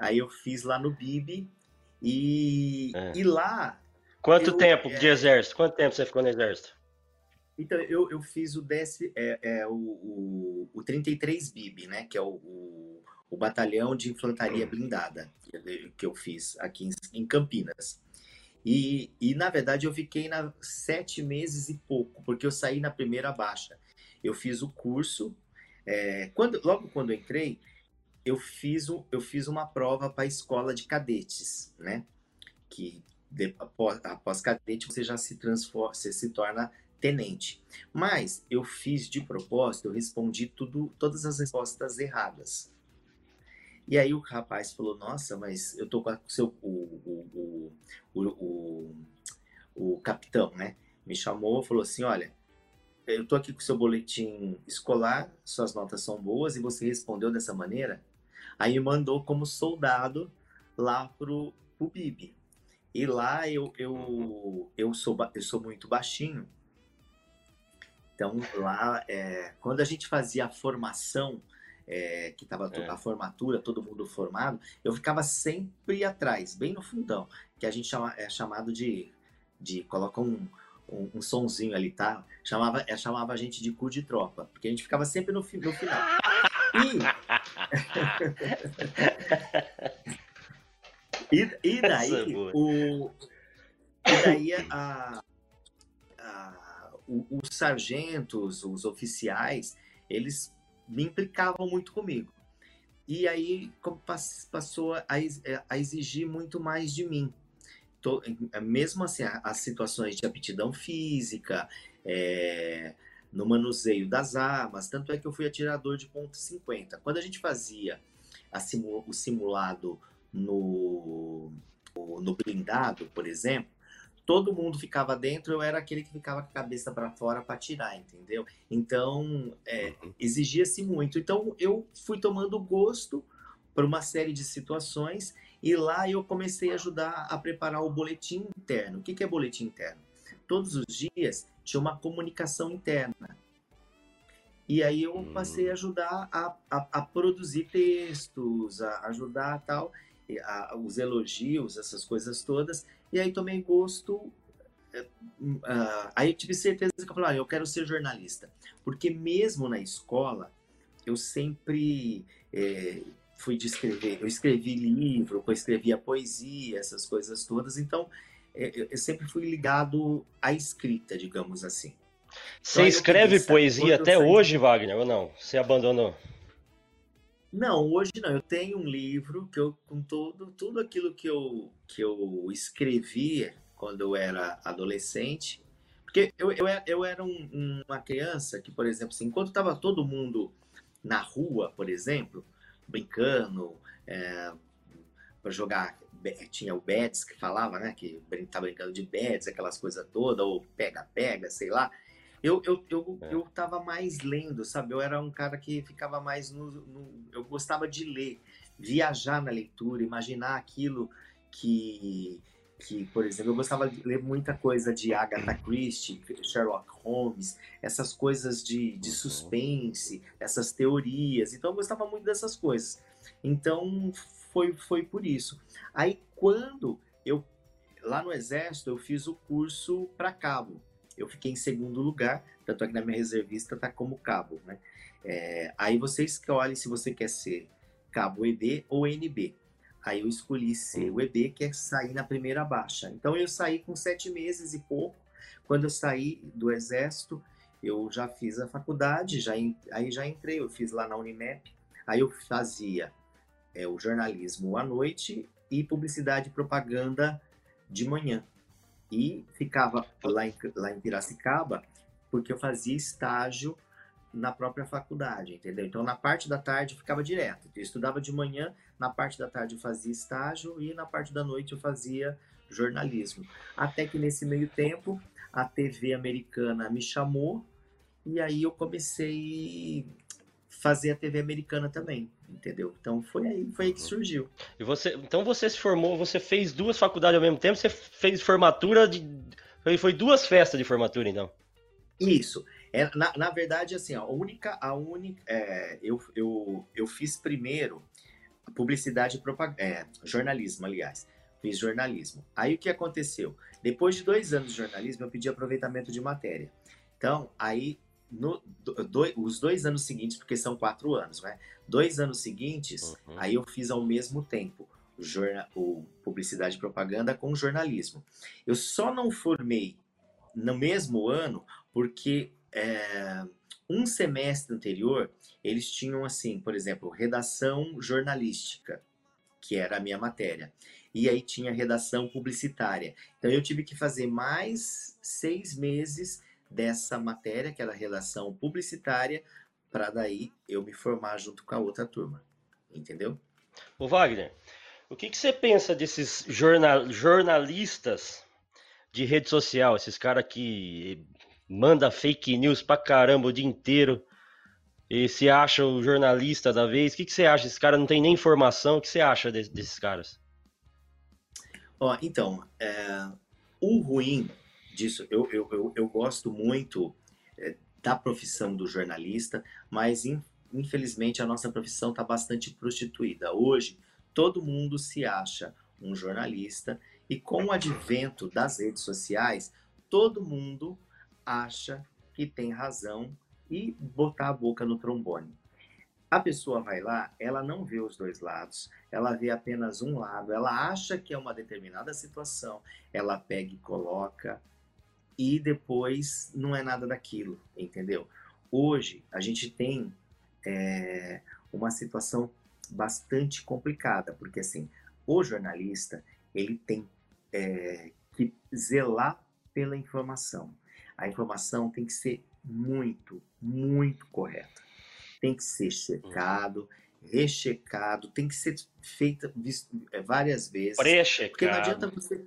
Speaker 3: Aí eu fiz lá no BIB. E, é. e lá.
Speaker 1: Quanto eu, tempo é, de exército? Quanto tempo você ficou no exército?
Speaker 3: Então, eu, eu fiz o, DC, é, é, o, o, o 33 BIB, né? Que é o, o, o Batalhão de Infantaria Blindada, que eu fiz aqui em, em Campinas. E, e, na verdade, eu fiquei na sete meses e pouco, porque eu saí na primeira baixa. Eu fiz o curso. É, quando, logo quando eu entrei, eu fiz, um, eu fiz uma prova para a escola de cadetes, né? Que de, após, após cadete você já se transforma, você se torna tenente. Mas eu fiz de propósito, eu respondi tudo, todas as respostas erradas. E aí o rapaz falou, nossa, mas eu tô com o seu o, o, o, o, capitão, né? Me chamou, falou assim, olha, eu tô aqui com o seu boletim escolar, suas notas são boas e você respondeu dessa maneira. Aí me mandou como soldado lá pro, pro BIB. E lá eu, eu, eu, sou, eu sou muito baixinho. Então lá, é, quando a gente fazia a formação, é, que estava é. a formatura, todo mundo formado, eu ficava sempre atrás, bem no fundão, que a gente chama, é chamado de, de coloca um, um, um sonzinho ali, tá? Chamava, é, chamava a gente de cu de tropa, porque a gente ficava sempre no, no final. E, e, e daí, o, e daí a, a, os sargentos, os oficiais, eles me implicavam muito comigo. E aí passou a exigir muito mais de mim. Mesmo assim, as situações de aptidão física, é, no manuseio das armas, tanto é que eu fui atirador de ponto 50. Quando a gente fazia simu o simulado no, no blindado, por exemplo, todo mundo ficava dentro, eu era aquele que ficava com a cabeça para fora para tirar, entendeu? Então, é, uhum. exigia-se muito. Então, eu fui tomando gosto para uma série de situações e lá eu comecei a ajudar a preparar o boletim interno. O que, que é boletim interno? Todos os dias tinha uma comunicação interna. E aí eu passei a hum. ajudar a, a, a produzir textos, a ajudar tal, a, os elogios, essas coisas todas. E aí tomei gosto. Uh, aí eu tive certeza que eu falei, ah, eu quero ser jornalista. Porque mesmo na escola, eu sempre é, fui de escrever. Eu escrevi livro, eu escrevia poesia, essas coisas todas. Então, é, eu sempre fui ligado à escrita, digamos assim.
Speaker 1: Você então, escreve poesia até hoje, Wagner, ou não? Você abandonou?
Speaker 3: Não, hoje não. Eu tenho um livro que eu, com todo, tudo aquilo que eu, que eu escrevi quando eu era adolescente. Porque eu, eu, eu era um, uma criança que, por exemplo, assim, enquanto estava todo mundo na rua, por exemplo, brincando, é, para jogar tinha o Betis que falava, né? Que tá brincando de Betis, aquelas coisas todas, ou pega-pega, sei lá. Eu, eu, eu, é. eu tava mais lendo, sabe? Eu era um cara que ficava mais no, no, Eu gostava de ler, viajar na leitura, imaginar aquilo que. Que, por exemplo, eu gostava de ler muita coisa de Agatha Christie, Sherlock Holmes, essas coisas de, de uhum. suspense, essas teorias. Então, eu gostava muito dessas coisas. Então, foi, foi por isso. Aí quando eu lá no exército eu fiz o curso para cabo. Eu fiquei em segundo lugar, tanto é que na minha reservista tá como cabo, né? É, aí você escolhe se você quer ser cabo EB ou NB. Aí eu escolhi ser o EB, que é sair na primeira baixa. Então eu saí com sete meses e pouco. Quando eu saí do exército, eu já fiz a faculdade, já aí já entrei, eu fiz lá na Unimep. Aí eu fazia é, o jornalismo à noite e publicidade e propaganda de manhã. E ficava lá em, lá em Piracicaba, porque eu fazia estágio na própria faculdade, entendeu? Então, na parte da tarde ficava direto. Eu estudava de manhã, na parte da tarde eu fazia estágio e na parte da noite eu fazia jornalismo. Até que nesse meio tempo, a TV americana me chamou e aí eu comecei fazer a TV americana também, entendeu? Então foi aí, foi aí que uhum. surgiu.
Speaker 1: E você, então você se formou, você fez duas faculdades ao mesmo tempo, você fez formatura de foi duas festas de formatura então.
Speaker 3: Isso. É, na, na verdade, assim, a única, a única, é, eu, eu, eu fiz primeiro publicidade e propaganda, é, jornalismo, aliás, fiz jornalismo. Aí o que aconteceu? Depois de dois anos de jornalismo, eu pedi aproveitamento de matéria. Então, aí, no, do, os dois anos seguintes, porque são quatro anos, né? Dois anos seguintes, uhum. aí eu fiz ao mesmo tempo o, jornal, o publicidade e propaganda com jornalismo. Eu só não formei no mesmo ano porque é, um semestre anterior, eles tinham assim, por exemplo, redação jornalística, que era a minha matéria. E aí tinha redação publicitária. Então eu tive que fazer mais seis meses dessa matéria, que era redação publicitária, para daí eu me formar junto com a outra turma. Entendeu?
Speaker 1: O Wagner, o que, que você pensa desses jornal, jornalistas de rede social, esses caras que manda fake news pra caramba o dia inteiro e se acha o jornalista da vez. O que, que você acha? Esse cara não tem nem informação. O que você acha de, desses caras?
Speaker 3: Ó, então, é, o ruim disso, eu, eu, eu, eu gosto muito é, da profissão do jornalista, mas in, infelizmente a nossa profissão está bastante prostituída. Hoje, todo mundo se acha um jornalista e com o advento das redes sociais, todo mundo acha que tem razão e botar a boca no trombone. A pessoa vai lá, ela não vê os dois lados, ela vê apenas um lado, ela acha que é uma determinada situação, ela pega e coloca e depois não é nada daquilo, entendeu? Hoje a gente tem é, uma situação bastante complicada, porque assim, o jornalista ele tem é, que zelar pela informação a informação tem que ser muito, muito correta. Tem que ser checado, rechecado, tem que ser feita é, várias vezes.
Speaker 1: Pré-checado.
Speaker 3: Porque não adianta você.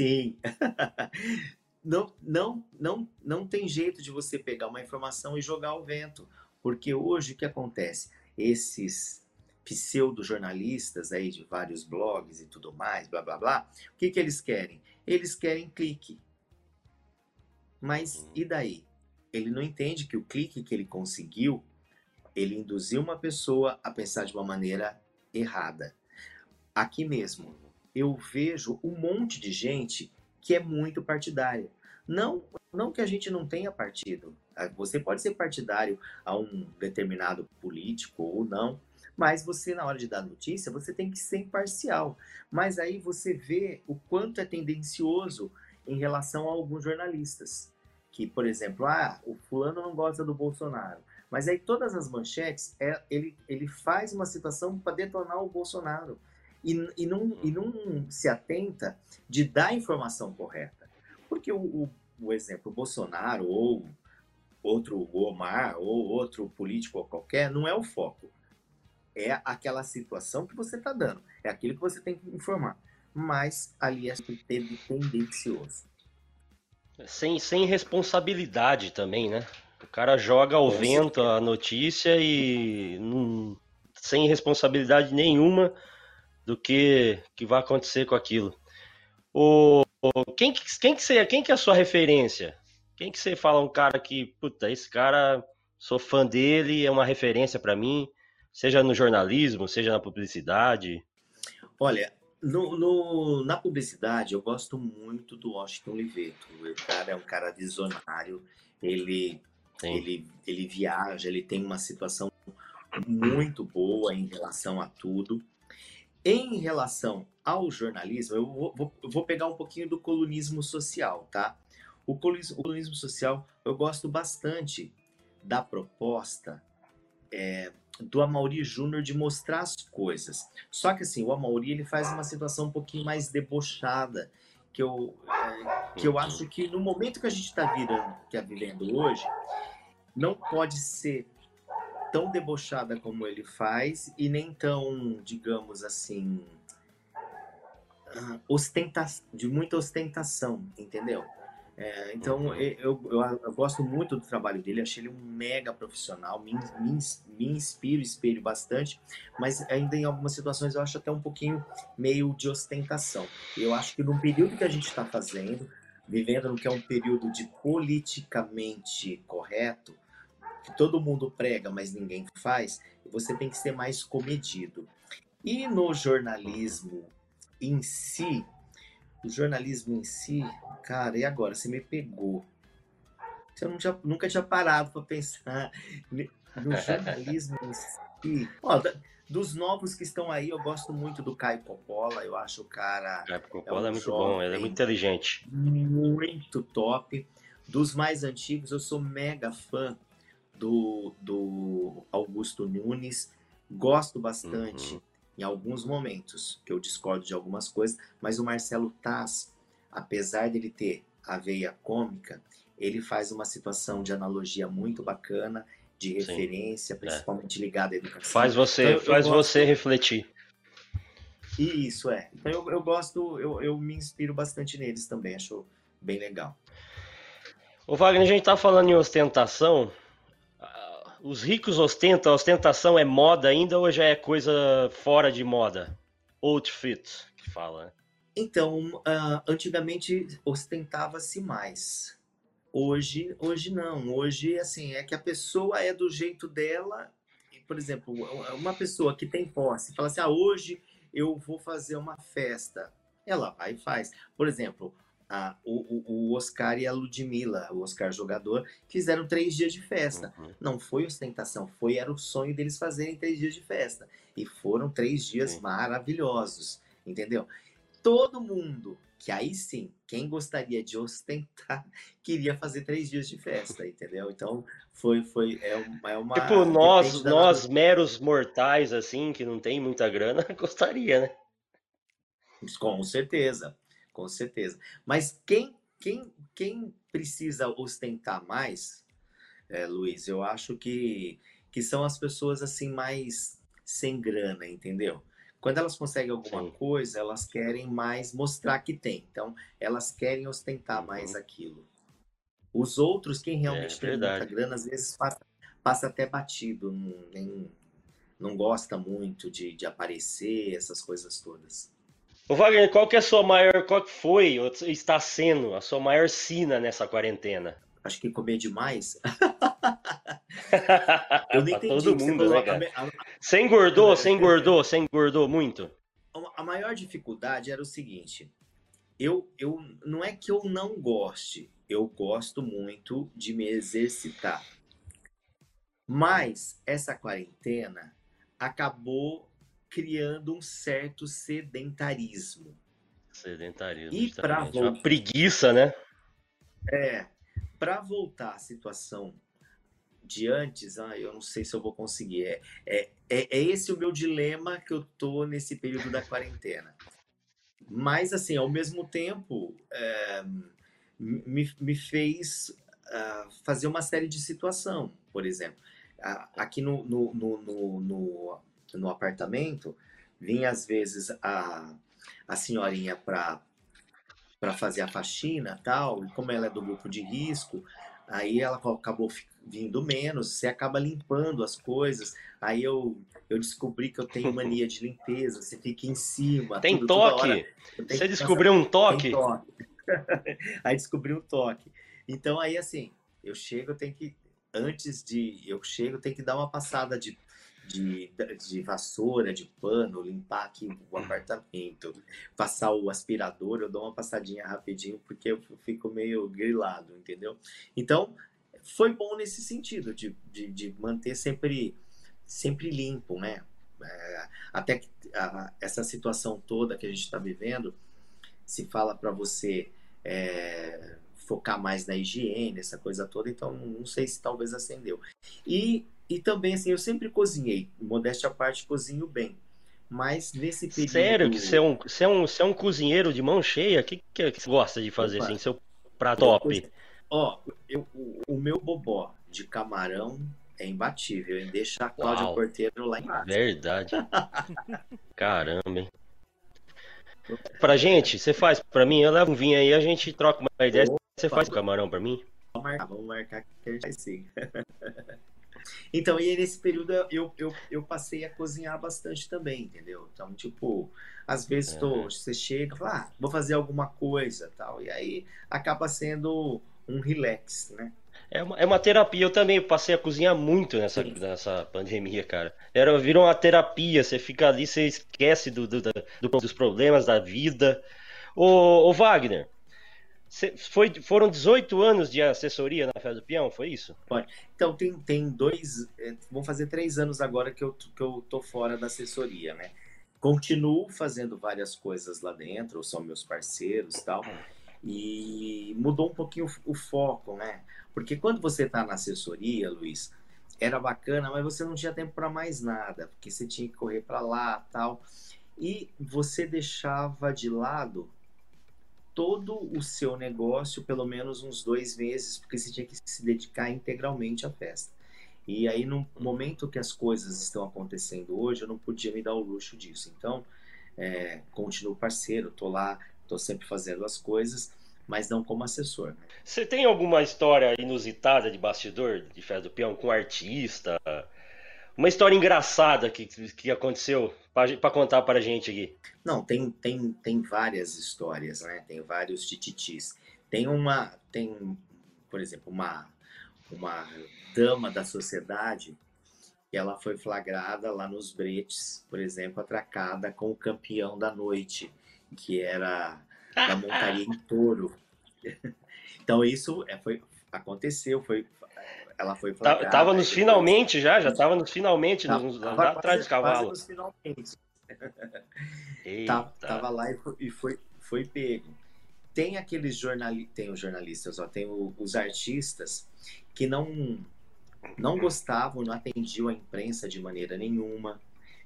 Speaker 3: Sim. *laughs* não, não, não, não tem jeito de você pegar uma informação e jogar ao vento. Porque hoje o que acontece? Esses pseudo-jornalistas aí de vários blogs e tudo mais, blá blá blá, o que, que eles querem? Eles querem clique. Mas uhum. e daí? Ele não entende que o clique que ele conseguiu, ele induziu uma pessoa a pensar de uma maneira errada. Aqui mesmo, eu vejo um monte de gente que é muito partidária. Não, não que a gente não tenha partido. Ah, você pode ser partidário a um determinado político ou não, mas você, na hora de dar notícia, você tem que ser imparcial. Mas aí você vê o quanto é tendencioso em relação a alguns jornalistas que, por exemplo, ah, o fulano não gosta do Bolsonaro. Mas aí todas as manchetes, é, ele, ele faz uma situação para detonar o Bolsonaro. E, e, não, e não se atenta de dar a informação correta. Porque o, o, o exemplo, o Bolsonaro ou outro Omar ou outro político qualquer, não é o foco. É aquela situação que você está dando. É aquilo que você tem que informar. Mas ali é tendencioso.
Speaker 1: Sem, sem responsabilidade também, né? O cara joga ao vento a notícia e não, sem responsabilidade nenhuma do que, que vai acontecer com aquilo. O, quem, quem, que você, quem que é a sua referência? Quem que você fala um cara que, puta, esse cara, sou fã dele, é uma referência para mim, seja no jornalismo, seja na publicidade?
Speaker 3: Olha, no, no, na publicidade, eu gosto muito do Washington Oliveto. O cara é um cara visionário, ele, ele, ele viaja, ele tem uma situação muito boa em relação a tudo. Em relação ao jornalismo, eu vou, vou, vou pegar um pouquinho do colunismo social, tá? O colunismo, o colunismo social, eu gosto bastante da proposta é, do Amaury Júnior de mostrar as coisas. Só que assim, o Amaury ele faz uma situação um pouquinho mais debochada, que eu, é, que eu acho que no momento que a gente está virando, que é vivendo hoje, não pode ser tão debochada como ele faz e nem tão, digamos assim, uh, ostenta de muita ostentação, entendeu? É, então, uhum. eu, eu, eu, gosto muito do trabalho dele, achei ele um mega profissional, me, me, me inspiro, espelho bastante, mas ainda em algumas situações eu acho até um pouquinho meio de ostentação. Eu acho que no período que a gente está fazendo, vivendo no que é um período de politicamente correto, que todo mundo prega, mas ninguém faz, você tem que ser mais comedido. E no jornalismo em si, o jornalismo em si, cara, e agora? Você me pegou. Eu não tinha, nunca tinha parado para pensar no jornalismo em si. Ó, dos novos que estão aí, eu gosto muito do Caio Coppola. Eu acho o cara.
Speaker 1: Caio Coppola é, um é muito bom, ele é muito inteligente.
Speaker 3: Muito top. Dos mais antigos, eu sou mega fã do, do Augusto Nunes. Gosto bastante. Uhum em alguns momentos, que eu discordo de algumas coisas, mas o Marcelo Taz, apesar dele ter a veia cômica, ele faz uma situação de analogia muito bacana, de referência, Sim, é. principalmente é. ligada à educação.
Speaker 1: Faz você, então, faz gosto... você refletir.
Speaker 3: Isso é. Então eu, eu gosto, eu, eu me inspiro bastante neles também, acho bem legal.
Speaker 1: O Wagner, a gente tá falando em ostentação, os ricos ostentam, a ostentação é moda ainda ou já é coisa fora de moda? Outfit, que fala. Né?
Speaker 3: Então, uh, antigamente ostentava-se mais. Hoje, hoje não. Hoje, assim, é que a pessoa é do jeito dela. Por exemplo, uma pessoa que tem posse, fala assim, ah, hoje eu vou fazer uma festa. Ela vai e faz. Por exemplo, a, o, o, Oscar e a Ludmilla, o Oscar jogador, fizeram três dias de festa. Uhum. Não foi ostentação, foi era o sonho deles fazerem três dias de festa. E foram três dias sim. maravilhosos, entendeu? Todo mundo, que aí sim, quem gostaria de ostentar, *laughs* queria fazer três dias de festa, *laughs* entendeu? Então, foi, foi, é uma... É uma
Speaker 1: tipo, nós, nós meros mortais, assim, que não tem muita grana, *laughs* gostaria, né?
Speaker 3: Com certeza com certeza. Mas quem, quem, quem precisa ostentar mais, é, Luiz, eu acho que, que são as pessoas assim mais sem grana, entendeu? Quando elas conseguem alguma Sim. coisa, elas querem mais mostrar que tem. Então, elas querem ostentar uhum. mais aquilo. Os outros, quem realmente é, tem verdade. muita grana, às vezes passa, passa até batido, não, nem, não gosta muito de, de aparecer, essas coisas todas.
Speaker 1: Ô Wagner, qual que é a sua maior, qual que foi ou está sendo a sua maior sina nessa quarentena?
Speaker 3: Acho que comer demais. *laughs*
Speaker 1: eu não entendi. todo mundo, né, cara? Você engordou, você engordou, você engordou muito?
Speaker 3: A maior dificuldade era o seguinte, eu, eu não é que eu não goste, eu gosto muito de me exercitar. Mas essa quarentena acabou criando um certo sedentarismo.
Speaker 1: Sedentarismo. E para voltar... Uma preguiça, né?
Speaker 3: É. Para voltar à situação de antes, ah, eu não sei se eu vou conseguir. É, é, é, é esse o meu dilema que eu tô nesse período da quarentena. Mas, assim, ao mesmo tempo, é, me, me fez uh, fazer uma série de situação. Por exemplo, uh, aqui no, no, no, no no apartamento, vinha às vezes a, a senhorinha para para fazer a faxina tal, e como ela é do grupo de risco, aí ela acabou vindo menos, você acaba limpando as coisas. Aí eu, eu descobri que eu tenho *laughs* mania de limpeza, você fica em cima.
Speaker 1: Tem tudo, toque? Você descobriu um *laughs* toque? toque. *laughs*
Speaker 3: aí descobri um toque. Então aí assim, eu chego, eu tenho que antes de eu chego, eu tenho que dar uma passada de de, de vassoura, de pano, limpar aqui o apartamento, passar o aspirador, eu dou uma passadinha rapidinho porque eu fico meio grilado, entendeu? Então, foi bom nesse sentido, de, de, de manter sempre, sempre limpo, né? É, até que a, essa situação toda que a gente está vivendo, se fala para você é, focar mais na higiene, essa coisa toda, então não sei se talvez acendeu. E, e também, assim, eu sempre cozinhei, modéstia à parte, cozinho bem. Mas nesse período.
Speaker 1: Sério, que você é um, você é um, você é um cozinheiro de mão cheia? O que, que, você gosta de fazer, Opa, assim, seu prato top?
Speaker 3: Ó, eu, o, o meu bobó de camarão é imbatível, hein? Deixa a Cláudia Uau. Porteiro lá embaixo.
Speaker 1: Verdade. *laughs* Caramba, hein? Pra gente, você faz pra mim, eu levo um vinho aí, a gente troca uma ideia. Você faz o camarão pra mim?
Speaker 3: Vamos marcar, vamos marcar que a gente vai sim. *laughs* então, e aí nesse período eu, eu, eu passei a cozinhar bastante também, entendeu? Então, tipo, às vezes tô, uhum. você chega e fala, ah, vou fazer alguma coisa tal. E aí acaba sendo um relax, né?
Speaker 1: É uma, é uma terapia. Eu também passei a cozinhar muito nessa, nessa pandemia, cara. Era, virou uma terapia. Você fica ali, você esquece do, do, do dos problemas da vida. Ô, ô Wagner, foi, foram 18 anos de assessoria na Fé do Peão, foi isso?
Speaker 3: Pode. Então, tem, tem dois. É, vão fazer três anos agora que eu, que eu tô fora da assessoria, né? Continuo fazendo várias coisas lá dentro, são meus parceiros e tal. E mudou um pouquinho o, o foco, né? Porque quando você está na assessoria, Luiz, era bacana, mas você não tinha tempo para mais nada, porque você tinha que correr para lá, tal. E você deixava de lado todo o seu negócio, pelo menos uns dois meses, porque você tinha que se dedicar integralmente à festa. E aí, no momento que as coisas estão acontecendo hoje, eu não podia me dar o luxo disso. Então, é, continuo parceiro, tô lá, tô sempre fazendo as coisas, mas não como assessor. Né?
Speaker 1: Você tem alguma história inusitada de bastidor de Festa do Peão com artista? Uma história engraçada que, que aconteceu para contar para a gente aqui.
Speaker 3: Não, tem, tem, tem várias histórias, né? Tem vários tititis. Tem uma, tem, por exemplo, uma, uma dama da sociedade que ela foi flagrada lá nos bretes, por exemplo, atracada com o campeão da noite, que era *laughs* da montaria em touro. *laughs* Então isso é, foi, aconteceu, foi, ela foi
Speaker 1: flagrada. Tava nos finalmente já, já tava nos finalmente, tava, nos, tava lá atrás dos cavalos. Nos finalmente.
Speaker 3: Eita. Tava lá e foi, e foi, foi pego. Tem aqueles jornalistas, tem os jornalistas, ó, tem o, os artistas que não não gostavam, não atendiam a imprensa de maneira nenhuma.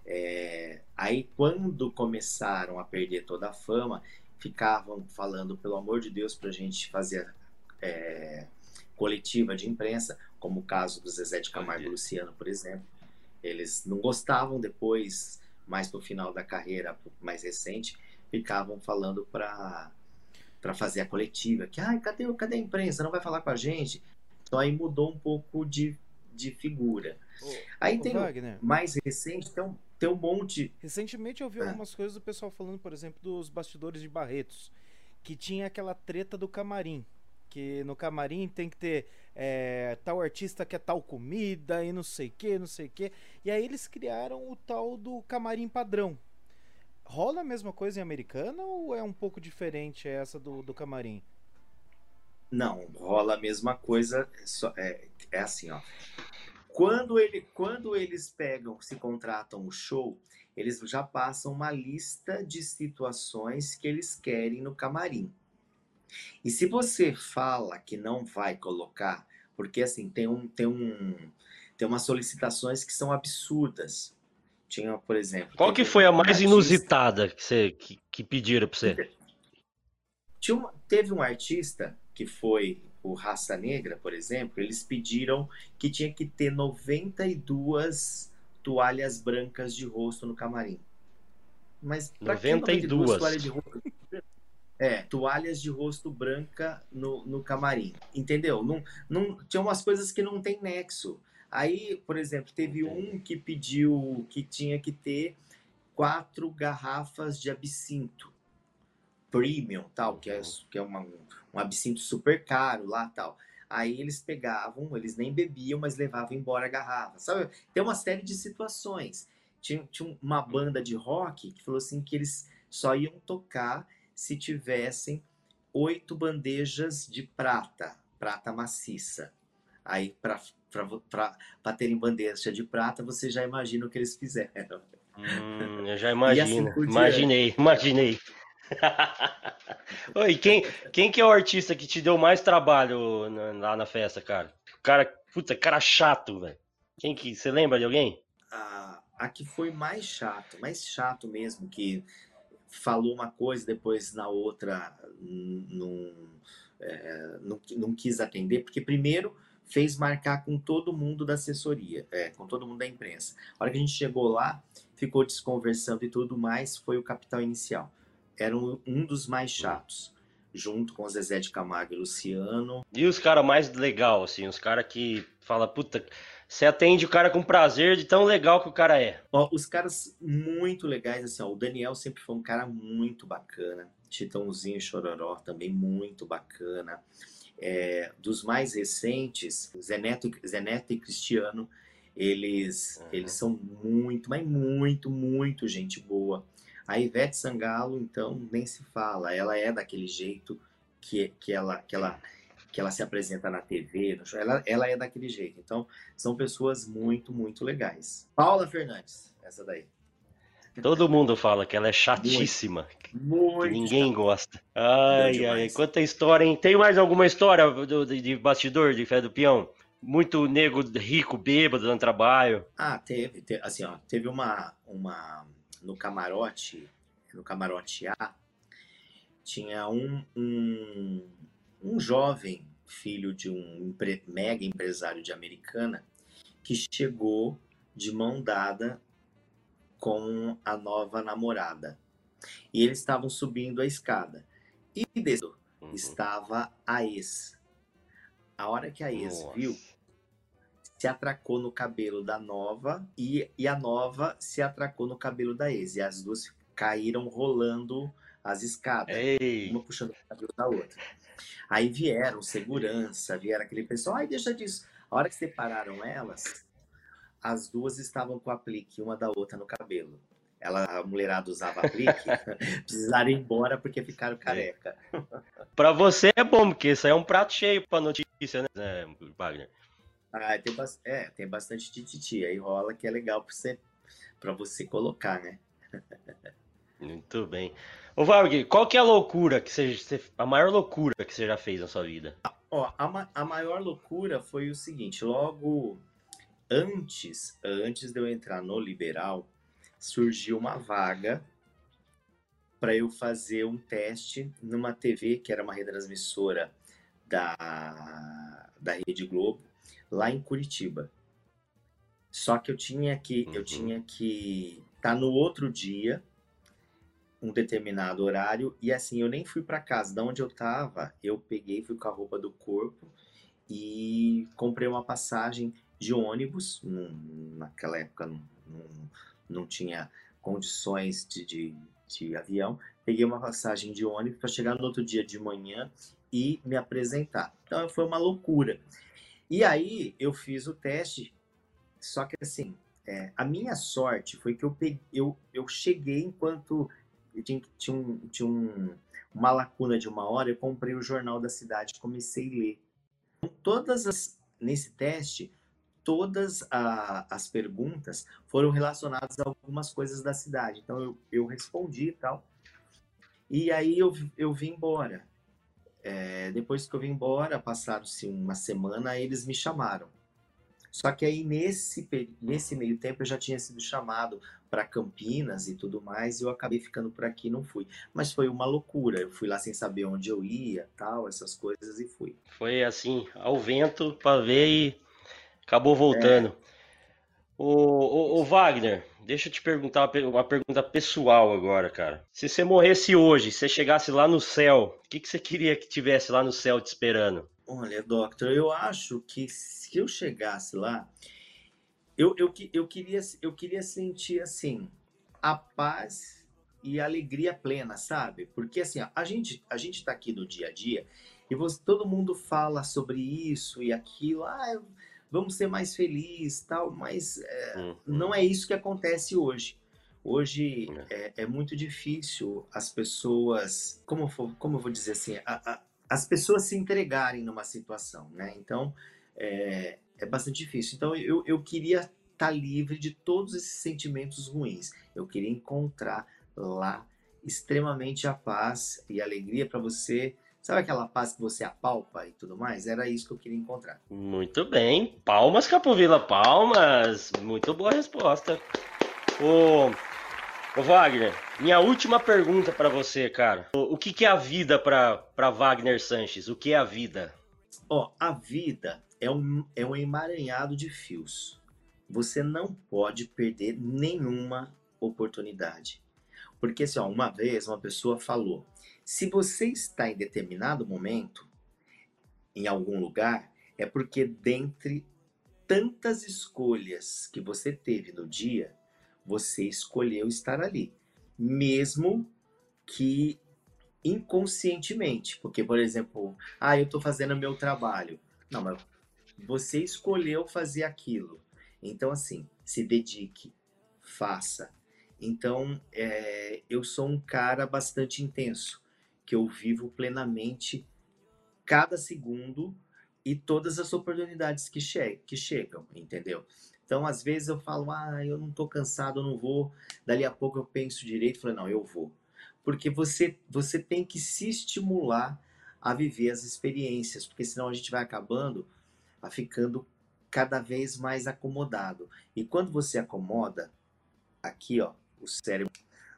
Speaker 3: É, aí quando começaram a perder toda a fama, ficavam falando, pelo amor de Deus, para a gente fazer é, coletiva de imprensa, como o caso do Zezé de Camargo e Luciano, por exemplo. Eles não gostavam depois, mais no final da carreira mais recente, ficavam falando para para fazer a coletiva, que ai, cadê, cadê a imprensa? Não vai falar com a gente? Então aí mudou um pouco de, de figura. Ô, aí ô, tem Wagner. mais recente, tem um, tem um monte.
Speaker 2: Recentemente eu vi ah. algumas coisas do pessoal falando, por exemplo, dos bastidores de Barretos, que tinha aquela treta do camarim que no camarim tem que ter é, tal artista que é tal comida e não sei que, não sei que. E aí eles criaram o tal do camarim padrão. Rola a mesma coisa em americana ou é um pouco diferente essa do, do camarim?
Speaker 3: Não, rola a mesma coisa. É, é assim, ó. Quando, ele, quando eles pegam, se contratam o show, eles já passam uma lista de situações que eles querem no camarim. E se você fala que não vai colocar, porque assim, tem um tem um tem umas solicitações que são absurdas. Tinha, por exemplo,
Speaker 1: Qual que foi a mais inusitada que você que, que pediram para você?
Speaker 3: Tinha uma, teve um artista que foi o Raça Negra, por exemplo, eles pediram que tinha que ter 92 toalhas brancas de rosto no camarim.
Speaker 1: Mas 92 toalhas de rosto?
Speaker 3: É, toalhas de rosto branca no, no camarim. Entendeu? Não, não, tinha umas coisas que não tem nexo. Aí, por exemplo, teve um que pediu que tinha que ter quatro garrafas de absinto premium, tal, que é, que é uma, um absinto super caro lá, tal. Aí eles pegavam, eles nem bebiam, mas levavam embora a garrafa, sabe? Tem uma série de situações. Tinha, tinha uma banda de rock que falou assim que eles só iam tocar se tivessem oito bandejas de prata, prata maciça. Aí, para terem bandeja de prata, você já imagina o que eles fizeram.
Speaker 1: Hum, eu já imagino. Assim imaginei, imaginei. *laughs* Oi, quem, quem que é o artista que te deu mais trabalho lá na festa, cara? O cara, puta, cara chato, velho. Quem que, você lembra de alguém?
Speaker 3: A, a que foi mais chato, mais chato mesmo, que falou uma coisa, depois na outra não, é, não, não quis atender, porque primeiro fez marcar com todo mundo da assessoria, é, com todo mundo da imprensa. A hora que a gente chegou lá, ficou desconversando e tudo mais, foi o capital inicial. Era um, um dos mais chatos, junto com o Zezé de Camargo e Luciano.
Speaker 1: E os caras mais legal, assim, os caras que fala puta, você atende o cara com prazer de tão legal que o cara é.
Speaker 3: Ó, os caras muito legais, assim, ó, o Daniel sempre foi um cara muito bacana. Titãozinho Chororó também muito bacana. É, dos mais recentes, Zeneto, Zeneto e Cristiano, eles, uhum. eles são muito, mas muito, muito gente boa. A Ivete Sangalo, então, nem se fala. Ela é daquele jeito que, que, ela, que, ela, que ela se apresenta na TV, show. Ela, ela é daquele jeito. Então, são pessoas muito, muito legais. Paula Fernandes, essa daí.
Speaker 1: Todo mundo fala que ela é chatíssima. Muito. Que ninguém gosta. Ai, ai, quanta história, hein? Tem mais alguma história do, de, de bastidor de Fé do Peão? Muito nego rico, bêbado, dando trabalho.
Speaker 3: Ah, teve. teve assim, ó, teve uma, uma. No camarote, no camarote A, tinha um, um, um jovem filho de um mega empresário de Americana que chegou de mão dada com a nova namorada. E eles estavam subindo a escada. E dentro uhum. estava a ex. A hora que a ex Nossa. viu, se atracou no cabelo da nova e, e a nova se atracou no cabelo da ex. E as duas caíram rolando as escadas, Ei. uma puxando o cabelo da outra. Aí vieram segurança, vieram aquele pessoal, ai, deixa disso. A hora que separaram elas, as duas estavam com aplique uma da outra no cabelo. Ela, a mulherada usava aplique, *laughs* precisaram ir embora porque ficaram é. careca.
Speaker 1: Para você é bom, porque isso aí é um prato cheio para notícia, né, Wagner?
Speaker 3: Ah, tem, é, tem bastante tititi, aí rola que é legal para você, pra você colocar, né?
Speaker 1: Muito bem. Ô Wagner, qual que é a loucura que você, a maior loucura que você já fez na sua vida?
Speaker 3: Ó, a, a maior loucura foi o seguinte, logo antes, antes de eu entrar no liberal, surgiu uma vaga para eu fazer um teste numa TV que era uma retransmissora da, da Rede Globo lá em Curitiba. Só que eu tinha que uhum. eu tinha que estar tá no outro dia um determinado horário e assim eu nem fui para casa, da onde eu tava, eu peguei fui com a roupa do corpo e comprei uma passagem de ônibus, naquela época não, não, não tinha condições de, de, de, avião, peguei uma passagem de ônibus para chegar no outro dia de manhã e me apresentar. Então foi uma loucura. E aí eu fiz o teste, só que assim, é, a minha sorte foi que eu, peguei, eu, eu cheguei enquanto tinha, tinha, um, tinha um, uma lacuna de uma hora, eu comprei o Jornal da Cidade comecei a ler. Todas as, nesse teste, todas a, as perguntas foram relacionadas a algumas coisas da cidade. Então eu, eu respondi e tal. E aí eu, eu vim embora. É, depois que eu vim embora, passaram-se uma semana, eles me chamaram. Só que aí nesse, nesse meio tempo eu já tinha sido chamado para Campinas e tudo mais, e eu acabei ficando por aqui não fui. Mas foi uma loucura. Eu fui lá sem saber onde eu ia, tal, essas coisas e fui.
Speaker 1: Foi assim, ao vento para ver e Acabou voltando. É. O, o, o, Wagner, deixa eu te perguntar uma pergunta pessoal agora, cara. Se você morresse hoje, se você chegasse lá no céu, o que, que você queria que tivesse lá no céu te esperando?
Speaker 3: Olha, Doctor, eu acho que se eu chegasse lá, eu, eu, eu, queria, eu queria sentir assim a paz e a alegria plena, sabe? Porque assim, a gente a gente tá aqui no dia a dia e você, todo mundo fala sobre isso e aquilo. Ah, vamos ser mais felizes, tal, mas é, uhum. não é isso que acontece hoje. Hoje é, é, é muito difícil as pessoas, como, como eu vou dizer assim, a, a, as pessoas se entregarem numa situação, né? Então, é, é bastante difícil. Então, eu, eu queria estar tá livre de todos esses sentimentos ruins. Eu queria encontrar lá extremamente a paz e alegria para você. Sabe aquela paz que você apalpa e tudo mais? Era isso que eu queria encontrar.
Speaker 1: Muito bem. Palmas, Capovila, palmas. Muito boa resposta. Ô, ô Wagner, minha última pergunta para você, cara. O, o, que, que é a vida para Wagner Sanches? O que é a vida?
Speaker 3: Ó, a vida é um, é um emaranhado de fios. Você não pode perder nenhuma oportunidade. Porque, assim, ó, uma vez uma pessoa falou: se você está em determinado momento, em algum lugar, é porque dentre tantas escolhas que você teve no dia, você escolheu estar ali. Mesmo que inconscientemente. Porque, por exemplo, ah, eu estou fazendo meu trabalho. Não, mas você escolheu fazer aquilo. Então, assim, se dedique, faça. Então, é, eu sou um cara bastante intenso, que eu vivo plenamente cada segundo e todas as oportunidades que, che que chegam, entendeu? Então, às vezes eu falo, ah, eu não tô cansado, eu não vou. Dali a pouco eu penso direito falo, não, eu vou. Porque você, você tem que se estimular a viver as experiências, porque senão a gente vai acabando a ficando cada vez mais acomodado. E quando você acomoda, aqui, ó, o cérebro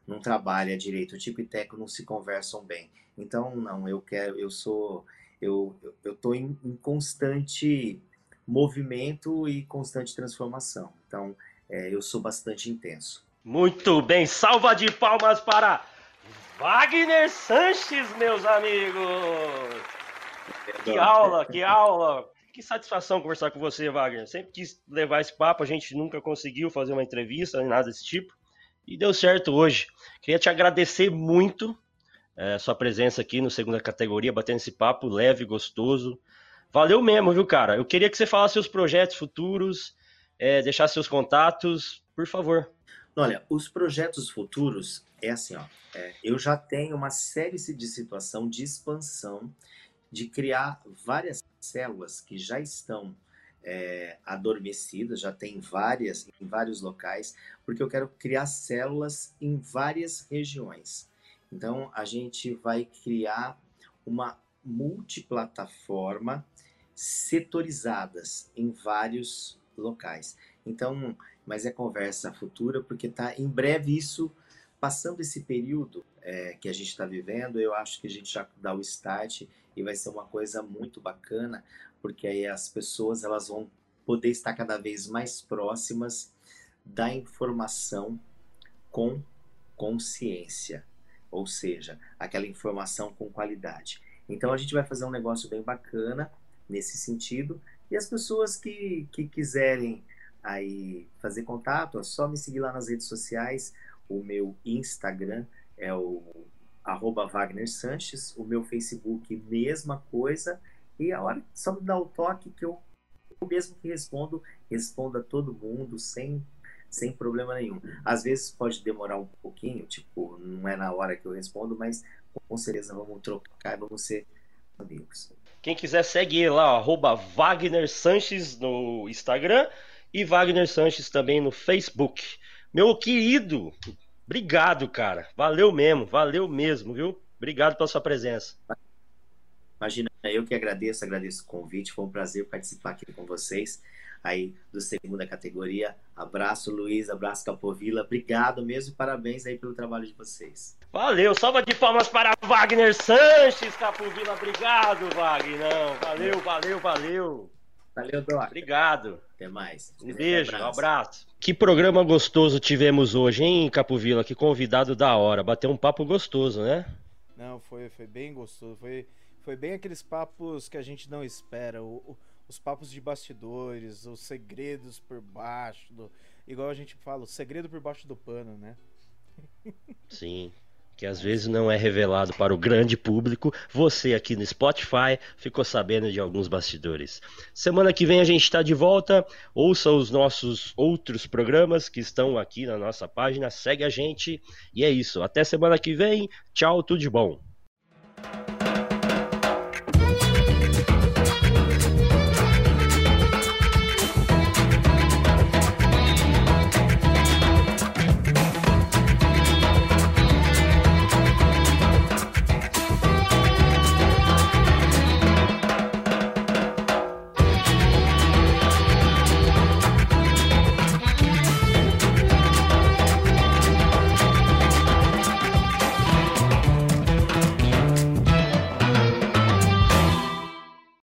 Speaker 3: não trabalha direito, o tipo e teco não se conversam bem. Então, não, eu quero, eu sou, eu, eu tô em, em constante movimento e constante transformação. Então, é, eu sou bastante intenso.
Speaker 1: Muito bem, salva de palmas para Wagner Sanches, meus amigos! Que aula, que aula! Que satisfação conversar com você, Wagner. Sempre quis levar esse papo, a gente nunca conseguiu fazer uma entrevista, nada desse tipo. E deu certo hoje. Queria te agradecer muito é, sua presença aqui no segunda categoria, batendo esse papo leve, gostoso. Valeu mesmo, viu, cara? Eu queria que você falasse seus projetos futuros, é, deixasse seus contatos, por favor.
Speaker 3: Olha, os projetos futuros é assim, ó. É, eu já tenho uma série de situação de expansão, de criar várias células que já estão é, adormecidas, já tem várias em vários locais, porque eu quero criar células em várias regiões. Então a gente vai criar uma multiplataforma setorizadas em vários locais. Então, mas é conversa futura, porque tá em breve isso passando esse período é, que a gente está vivendo, eu acho que a gente já dá o start e vai ser uma coisa muito bacana, porque aí as pessoas elas vão poder estar cada vez mais próximas da informação com consciência, ou seja, aquela informação com qualidade. Então a gente vai fazer um negócio bem bacana nesse sentido e as pessoas que, que quiserem aí fazer contato, é só me seguir lá nas redes sociais. O meu Instagram é o arroba Wagner Sanches, o meu Facebook, mesma coisa. E a hora só me dá o toque que eu, eu mesmo que respondo, respondo a todo mundo sem, sem problema nenhum. Às vezes pode demorar um pouquinho, tipo, não é na hora que eu respondo, mas com certeza vamos trocar e vamos ser amigos.
Speaker 1: Quem quiser segue lá, arroba Wagner Sanches no Instagram e Wagner Sanches também no Facebook. Meu querido, obrigado, cara. Valeu mesmo, valeu mesmo, viu? Obrigado pela sua presença.
Speaker 3: Imagina, eu que agradeço, agradeço o convite. Foi um prazer participar aqui com vocês aí do segunda categoria. Abraço, Luiz, abraço, Capovila. Obrigado mesmo, parabéns aí pelo trabalho de vocês.
Speaker 1: Valeu, salva de palmas para Wagner Sanches, Capovila. Obrigado, Wagner. Valeu, valeu, valeu.
Speaker 3: Valeu, Doc.
Speaker 1: Obrigado.
Speaker 3: Até mais.
Speaker 1: Um beijo, um abraço. Que programa gostoso tivemos hoje, hein, Capovila? Que convidado da hora. Bateu um papo gostoso, né?
Speaker 2: Não, foi, foi bem gostoso. Foi, foi bem aqueles papos que a gente não espera. O, o, os papos de bastidores, os segredos por baixo. Do, igual a gente fala, o segredo por baixo do pano, né?
Speaker 1: Sim que às vezes não é revelado para o grande público. Você aqui no Spotify ficou sabendo de alguns bastidores. Semana que vem a gente está de volta. Ouça os nossos outros programas que estão aqui na nossa página. Segue a gente. E é isso. Até semana que vem. Tchau, tudo de bom.